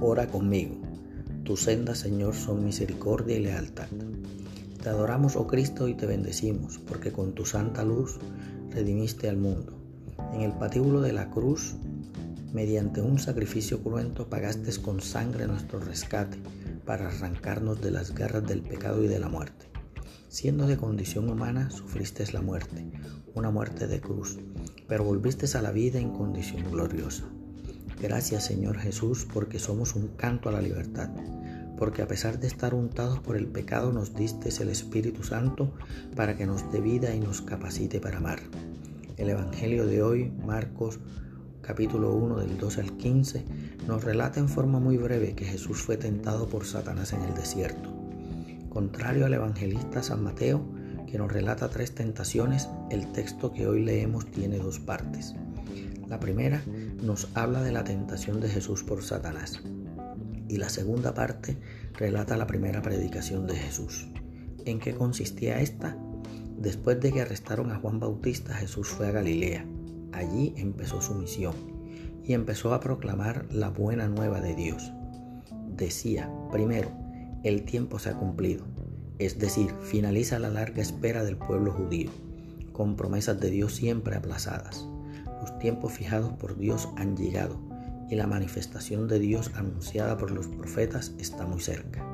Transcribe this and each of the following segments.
ora conmigo. Tu senda, Señor, son misericordia y lealtad. Te adoramos, oh Cristo, y te bendecimos, porque con tu santa luz redimiste al mundo. En el patíbulo de la cruz, mediante un sacrificio cruento, pagaste con sangre nuestro rescate para arrancarnos de las garras del pecado y de la muerte. Siendo de condición humana, sufriste la muerte, una muerte de cruz, pero volviste a la vida en condición gloriosa. Gracias Señor Jesús porque somos un canto a la libertad, porque a pesar de estar untados por el pecado nos diste el Espíritu Santo para que nos dé vida y nos capacite para amar. El Evangelio de hoy, Marcos capítulo 1 del 12 al 15, nos relata en forma muy breve que Jesús fue tentado por Satanás en el desierto. Contrario al evangelista San Mateo, que nos relata tres tentaciones, el texto que hoy leemos tiene dos partes. La primera nos habla de la tentación de Jesús por Satanás y la segunda parte relata la primera predicación de Jesús. ¿En qué consistía esta? Después de que arrestaron a Juan Bautista, Jesús fue a Galilea Allí empezó su misión y empezó a proclamar la buena nueva de Dios. Decía, primero, el tiempo se ha cumplido, es decir, finaliza la larga espera del pueblo judío, con promesas de Dios siempre aplazadas. Los tiempos fijados por Dios han llegado y la manifestación de Dios anunciada por los profetas está muy cerca.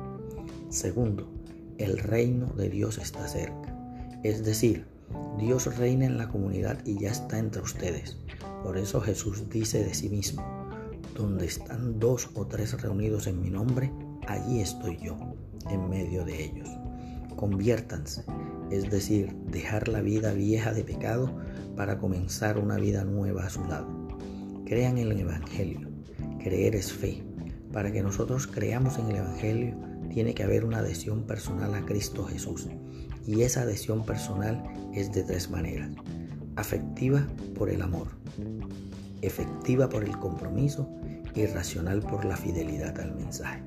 Segundo, el reino de Dios está cerca, es decir, Dios reina en la comunidad y ya está entre ustedes. Por eso Jesús dice de sí mismo, donde están dos o tres reunidos en mi nombre, allí estoy yo, en medio de ellos. Conviértanse, es decir, dejar la vida vieja de pecado para comenzar una vida nueva a su lado. Crean en el Evangelio. Creer es fe. Para que nosotros creamos en el Evangelio, tiene que haber una adhesión personal a Cristo Jesús. Y esa adhesión personal es de tres maneras. Afectiva por el amor, efectiva por el compromiso y racional por la fidelidad al mensaje.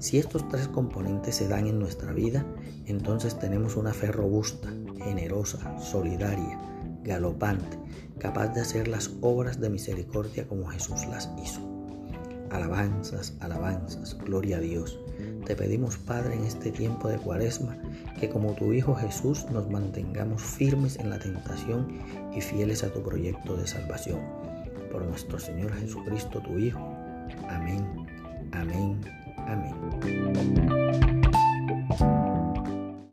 Si estos tres componentes se dan en nuestra vida, entonces tenemos una fe robusta, generosa, solidaria, galopante, capaz de hacer las obras de misericordia como Jesús las hizo. Alabanzas, alabanzas, gloria a Dios. Te pedimos, Padre, en este tiempo de cuaresma, que como tu Hijo Jesús nos mantengamos firmes en la tentación y fieles a tu proyecto de salvación. Por nuestro Señor Jesucristo, tu Hijo. Amén.